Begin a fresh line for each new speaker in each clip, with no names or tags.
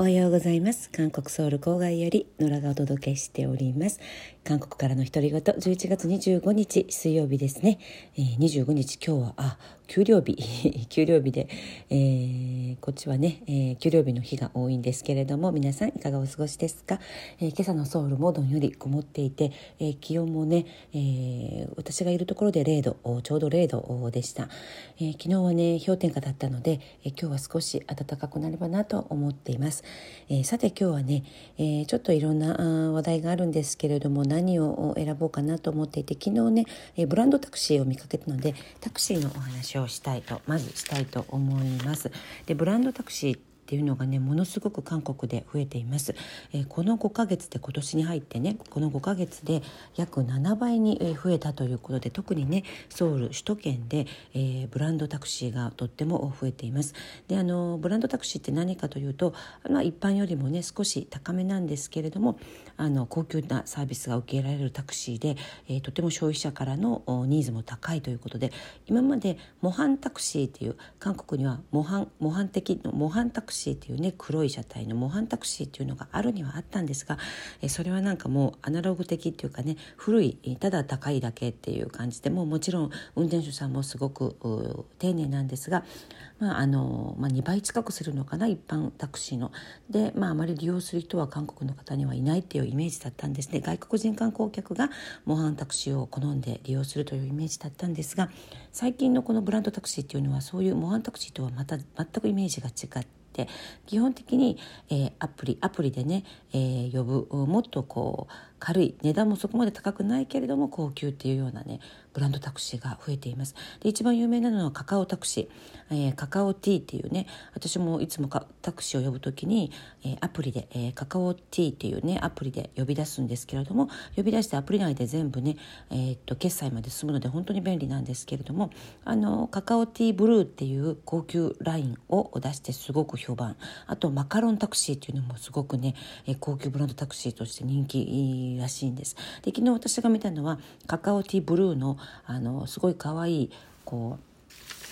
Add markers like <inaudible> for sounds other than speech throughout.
おはようございます。韓国ソウル郊外より野良がお届けしております。韓国からの独り言。11月25日水曜日ですね、えー、25日今日はあ給料日 <laughs> 給料日で、えー、こっちはね、えー、給料日の日が多いんですけれども皆さんいかがお過ごしですか、えー、今朝のソウルもどんより曇っていて、えー、気温もね、えー、私がいるところで0度ちょうど0度でした、えー、昨日はね氷点下だったので、えー、今日は少し暖かくなればなと思っています、えー、さて今日はね、えー、ちょっといろんな話題があるんですけれども何を選ぼうかなと思っていて昨日ね、えー、ブランドタクシーを見かけたのでタクシーのお話ををしたいとまずしたいと思います。でブランドタクシーっていうのがねものすごく韓国で増えています、えー、この5ヶ月で今年に入ってねこの5ヶ月で約7倍に増えたということで特にねソウル首都圏で、えー、ブランドタクシーがとっても増えています。であのブランドタクシーって何かというと、まあ、一般よりもね少し高めなんですけれどもあの高級なサービスが受けられるタクシーで、えー、とても消費者からのニーズも高いということで今まで模範タクシーっていう韓国には模範模範的模範タクシーシーっていうね黒い車体の模範タクシーっていうのがあるにはあったんですがそれはなんかもうアナログ的っていうかね古いただ高いだけっていう感じでもうもちろん運転手さんもすごく丁寧なんですが、まああのまあ、2倍近くするのかな一般タクシーの。で、まあ、あまり利用する人は韓国の方にはいないっていうイメージだったんですね外国人観光客が模範タクシーを好んで利用するというイメージだったんですが最近のこのブランドタクシーっていうのはそういう模範タクシーとはまた全くイメージが違って。って基本的に、えー、アプリアプリでね、えー、呼ぶ。もっとこう軽い。値段もそこまで高くないけれども高級っていうようなねブランドタクシーが増えています。で一番有名なのはカカオタクシー、えー、カカオティーっていうね私もいつもタクシーを呼ぶ時に、えー、アプリで、えー、カカオティーっていうねアプリで呼び出すんですけれども呼び出してアプリ内で全部ね、えー、っと決済まで済むので本当に便利なんですけれどもあのカカオティーブルーっていう高級ラインを出してすごく評判。あとマカロンタクシーっていうのもすごくね、えー、高級ブランドタクシーとして人気らしいんです。で昨日私が見たのはカカオティーブルーのあのすごい可愛いこう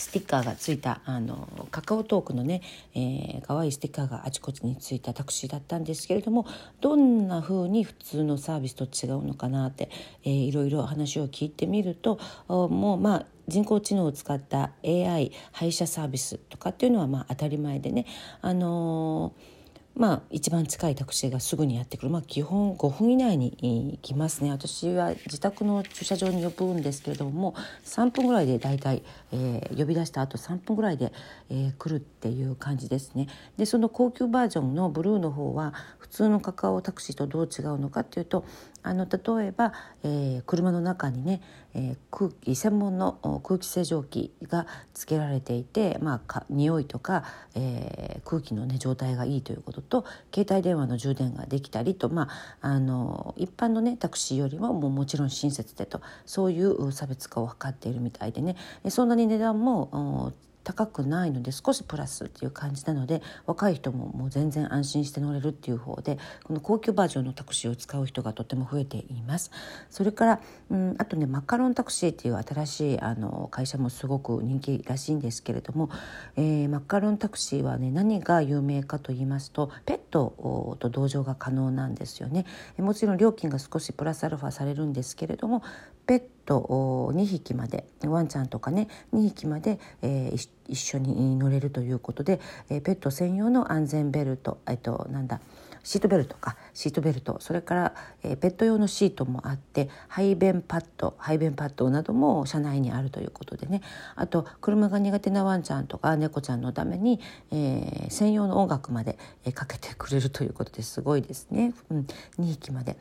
スティッカーがついたあのカカオトークのね、えー、可愛いスティッカーがあちこちについたタクシーだったんですけれどもどんな風に普通のサービスと違うのかなって、えー、いろいろ話を聞いてみるともうまあ人工知能を使った AI 配車サービスとかっていうのはまあ当たり前でねあのーまあ、一番近いタクシーがすぐにやってくる、まあ、基本5分以内に来ますね。私は自宅の駐車場に呼ぶんですけれども3分ぐらいで大体、えー、呼び出した後3分ぐらいで、えー、来るっていう感じですね。でその高級バージョンのブルーの方は普通のカカオタクシーとどう違うのかっていうとあの例えば、えー、車の中にね、えー、空気専門の空気清浄機がつけられていて、まあ、か匂いとか、えー、空気の、ね、状態がいいということと携帯電話の充電ができたりと、まあ、あの一般の、ね、タクシーよりももうもちろん親切でとそういう差別化を図っているみたいでね。そんなに値段も高くないので少しプラスっていう感じなので若い人ももう全然安心して乗れるっていう方でこの高級バージョンのタクシーを使う人がとても増えています。それから、うん、あとねマカロンタクシーっていう新しいあの会社もすごく人気らしいんですけれども、えー、マカロンタクシーはね何が有名かと言いますとペットと同乗が可能なんですよね。もちろん料金が少しプラスアルファされるんですけれどもペット2匹までワンちゃんとかね2匹まで、えー、一緒に乗れるということで、えー、ペット専用の安全ベルト、えっと、なんだシートベルトか。シートベルト。それから、えー、ペット用のシートもあって排便パッド排便パッドなども車内にあるということでね。あと車が苦手なワンちゃんとか猫ちゃんのために、えー、専用の音楽まで、えー、かけてくれるということですごいですね、うん、2匹まで。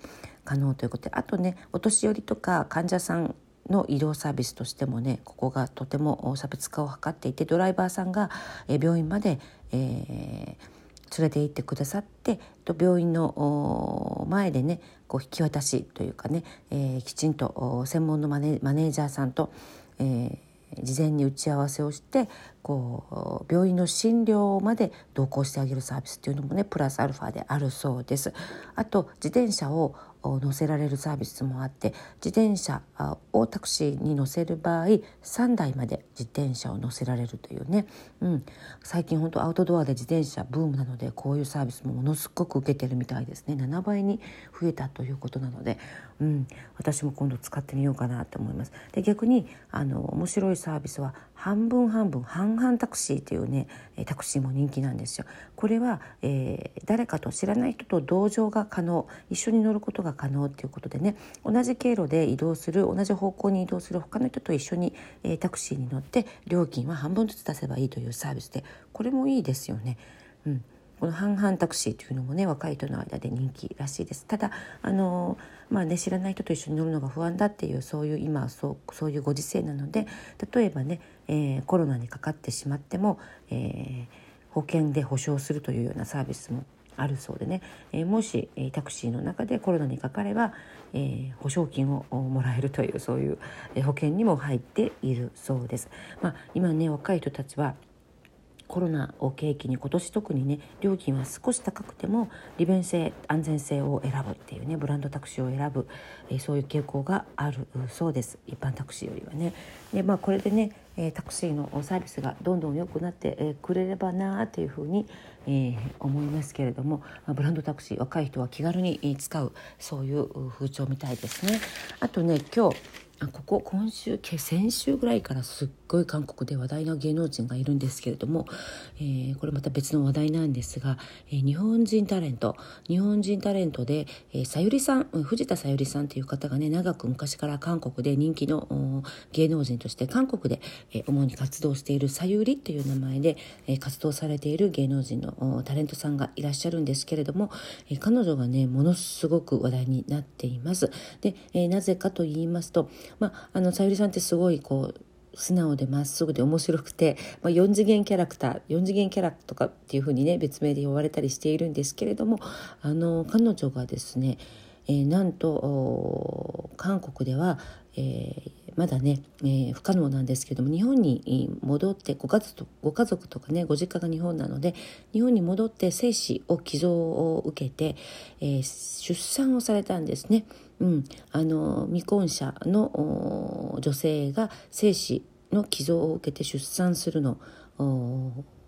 可能ということであとねお年寄りとか患者さんの医療サービスとしてもねここがとても差別化を図っていてドライバーさんが病院まで、えー、連れて行ってくださって病院の前でねこう引き渡しというかね、えー、きちんと専門のマネマネージャーさんと、えー、事前に打ち合わせをしてこう病院の診療まで同行してあげるサービスっていうのもねプラスアルファであるそうです。あと自転車を乗せられるサービスもあって自転車をタクシーに乗せる場合3台まで自転車を乗せられるというね、うん、最近本当アウトドアで自転車ブームなのでこういうサービスもものすごく受けてるみたいですね。7倍に増えたということなので、うん、私も今度使ってみようかなと思います。で逆にあの面白いサービスは半分半分半々タクシーというねタクシーも人気なんですよ。これは、えー、誰かと知らない人と同乗が可能一緒に乗ることが可能ということでね同じ経路で移動する同じ方向に移動する他の人と一緒に、えー、タクシーに乗って料金は半分ずつ出せばいいというサービスでこれもいいですよね。うんこの半々タクシーというのもね若い人の間で人気らしいですただあのまあね知らない人と一緒に乗るのが不安だっていうそういう今そうそういうご時世なので例えばね、えー、コロナにかかってしまっても、えー、保険で保証するというようなサービスもあるそうでね、えー、もし、タクシーの中でコロナにかかれば、えー、保証金をもらえるというそういう、保険にも入っているそうです。まあ、今ね若い人たちはコロナを契機に今年特にね料金は少し高くても利便性安全性を選ぶっていうねブランドタクシーを選ぶ、えー、そういう傾向があるそうです一般タクシーよりはね。でまあこれでね、え、タクシーのサービスがどんどん良くなって、え、くれればなあというふうに、え、思いますけれども、ま、ブランドタクシー若い人は気軽に使うそういう風潮みたいですね。あとね今日ここ今週先週ぐらいからすっごい韓国で話題の芸能人がいるんですけれども、えー、これまた別の話題なんですが、えー、日本人タレント日本人タレントで、えー、さゆりさん藤田さゆりさんという方がね長く昔から韓国で人気の芸能人として韓国で、え、主に活動しているさゆりという名前で、え、活動されている芸能人のタレントさんがいらっしゃるんですけれども、え、彼女がねものすごく話題になっています。で、え、なぜかと言いますとまあ、あのさゆりさんってすごいこう素直でまっすぐで面白くて、まあ、4次元キャラクター4次元キャラとかっていうふうにね別名で呼ばれたりしているんですけれどもあの彼女がですね、えー、なんと韓国では、えー、まだね、えー、不可能なんですけども日本に戻ってご家族ご家族とかねご実家が日本なので日本に戻って精子を寄贈を受けて、え出産をされたんですね。うん、あの未婚者の女性が精子の寄贈を受けて出産するの。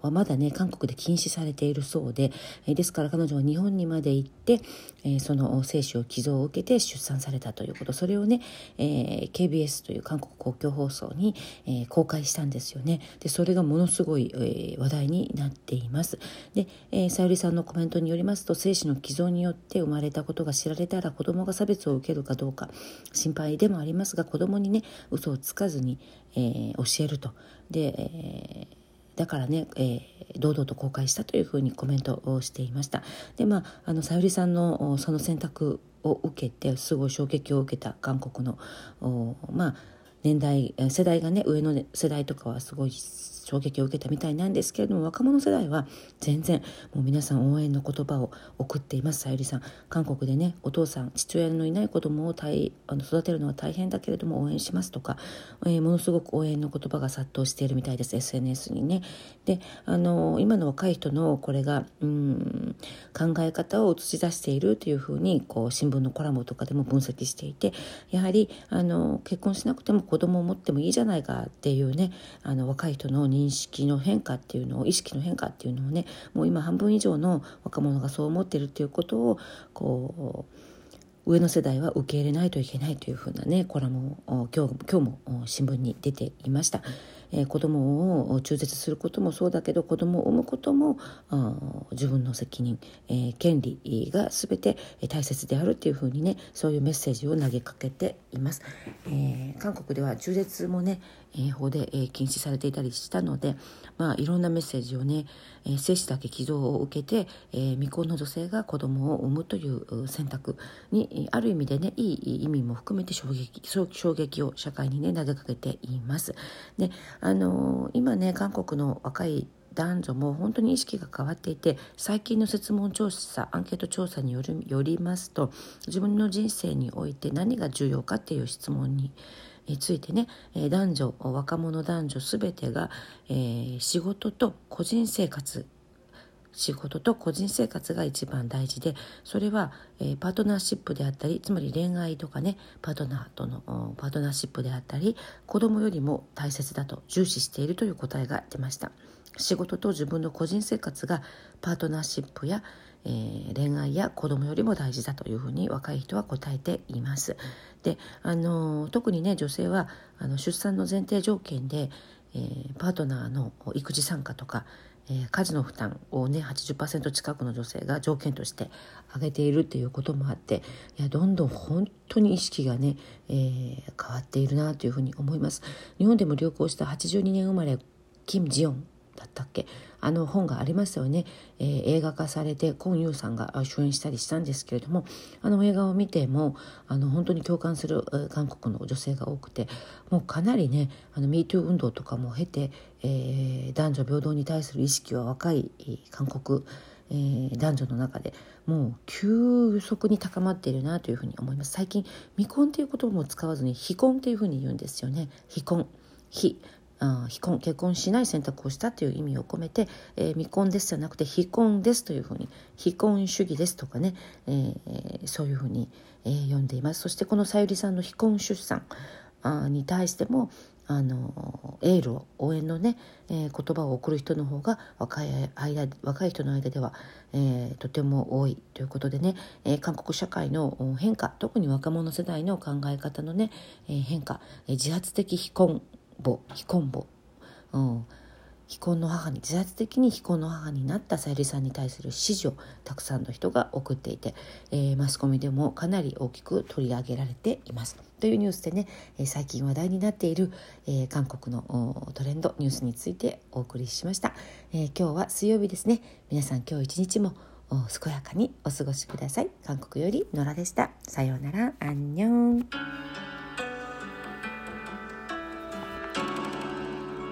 はまだね韓国で禁止されているそうで、えですから彼女は日本にまで行って、えその精子を寄贈を受けて出産されたということ。それをね、え KBS という韓国公共放送に、え公開したんですよね。でそれがものすごい、え話題になっています。で、えさゆりさんのコメントによりますと精子の寄贈によって生まれたことが知られたら子供が差別を受けるかどうか心配でもありますが子供にね嘘をつかずに、え教えると。で、えーだからね、えー、堂々と公開したというふうにコメントをしていました。でまああのさゆりさんのその選択を受けてすごい衝撃を受けた韓国のまあ年代世代がね上の世代とかはすごい衝撃を受けたみたいなんですけれども若者世代は全然もう皆さん応援の言葉を送っています。さゆりさん。韓国でねお父さん父親のいない子供を大あの育てるのは大変だけれども応援しますとか、えー、ものすごく応援の言葉が殺到しているみたいです。SNS にね。であの今の若い人のこれがうん考え方を映し出しているというふうにこう新聞のコラムとかでも分析していてやはりあの結婚しなくても子供を持ってもいいじゃないかっていうねあの若い人の認識の変化っていうのを意識の変化っていうのをねもう今半分以上の若者がそう思ってるっていうことをこう上の世代は受け入れないといけないというふうなねコラムを今日今日も新聞に出ていました。えー、子供を中絶することもそうだけど子供を産むことも自分の責任、えー、権利が全て大切であるというふうにねそういうメッセージを投げかけています。えー、韓国では中絶もね、え法で、え禁止されていたりしたので、まあ、いろんなメッセージをね、え精子だけ寄贈を受けて、え未婚の女性が子供を産むという選択にある意味でねいい意味も含めて衝撃衝撃を社会にね投げかけています。であの今ね韓国の若い男女も本当に意識が変わっていて最近の設問調査アンケート調査によるよりますと自分の人生において何が重要かっていう質問にについてね男女若者男女全てが、えー、仕事と個人生活仕事と個人生活が一番大事でそれは、えー、パートナーシップであったりつまり恋愛とかねパートナーとのパートナーシップであったり子供よりも大切だと重視しているという答えが出ました。仕事と自分の個人生活がパートナーシップや、えー、恋愛や子供よりも大事だというふうに若い人は答えています。であの特にね女性はあの出産の前提条件で、えー、パートナーの育児参加とかえー、家事の負担をね80%近くの女性が条件として挙げているっていうこともあっていやどんどん本当に意識がね、えー、変わっているなというふうに思います。日本でも流行した82年生まれキム・ジヨンだったっけ？あの本がありますよね、えー、映画化されてコン・ユーさんが主演したりしたんですけれどもあの映画を見てもあの本当に共感する韓国の女性が多くてもうかなりねあの MeToo 運動とかも経て、えー、男女平等に対する意識は若い韓国えー、男女の中でもう急速に高まっているなというふうに思います。最近未婚という言葉も使わずに非婚というふうに言うんですよね。非婚。非。あ非婚結婚しない選択をしたという意味を込めて、えー、未婚ですじゃなくて非婚ですというふうに非婚主義ですとかね、えー、そういうふうに、えー、読んでいます。そしてこのさゆりさんの非婚出産あに対してもあのエールを応援のね、えー、言葉を送る人の方が若い間若い人の間では、えー、とても多いということでね、えー、韓国社会の変化特に若者世代の考え方のね、え変化、え自発的非婚母非婚母、うん、非婚の母に自発的に非婚の母になったさゆりさんに対する支持をたくさんの人が送っていて、えー、マスコミでもかなり大きく取り上げられています。というニュースでね、えー、最近話題になっている、えー、韓国のトレンドニュースについてお送りしました、え今日は水曜日ですね。皆さん今日一日も健やかにお過ごしください。韓国より野良でした。さようなら。アンニョン。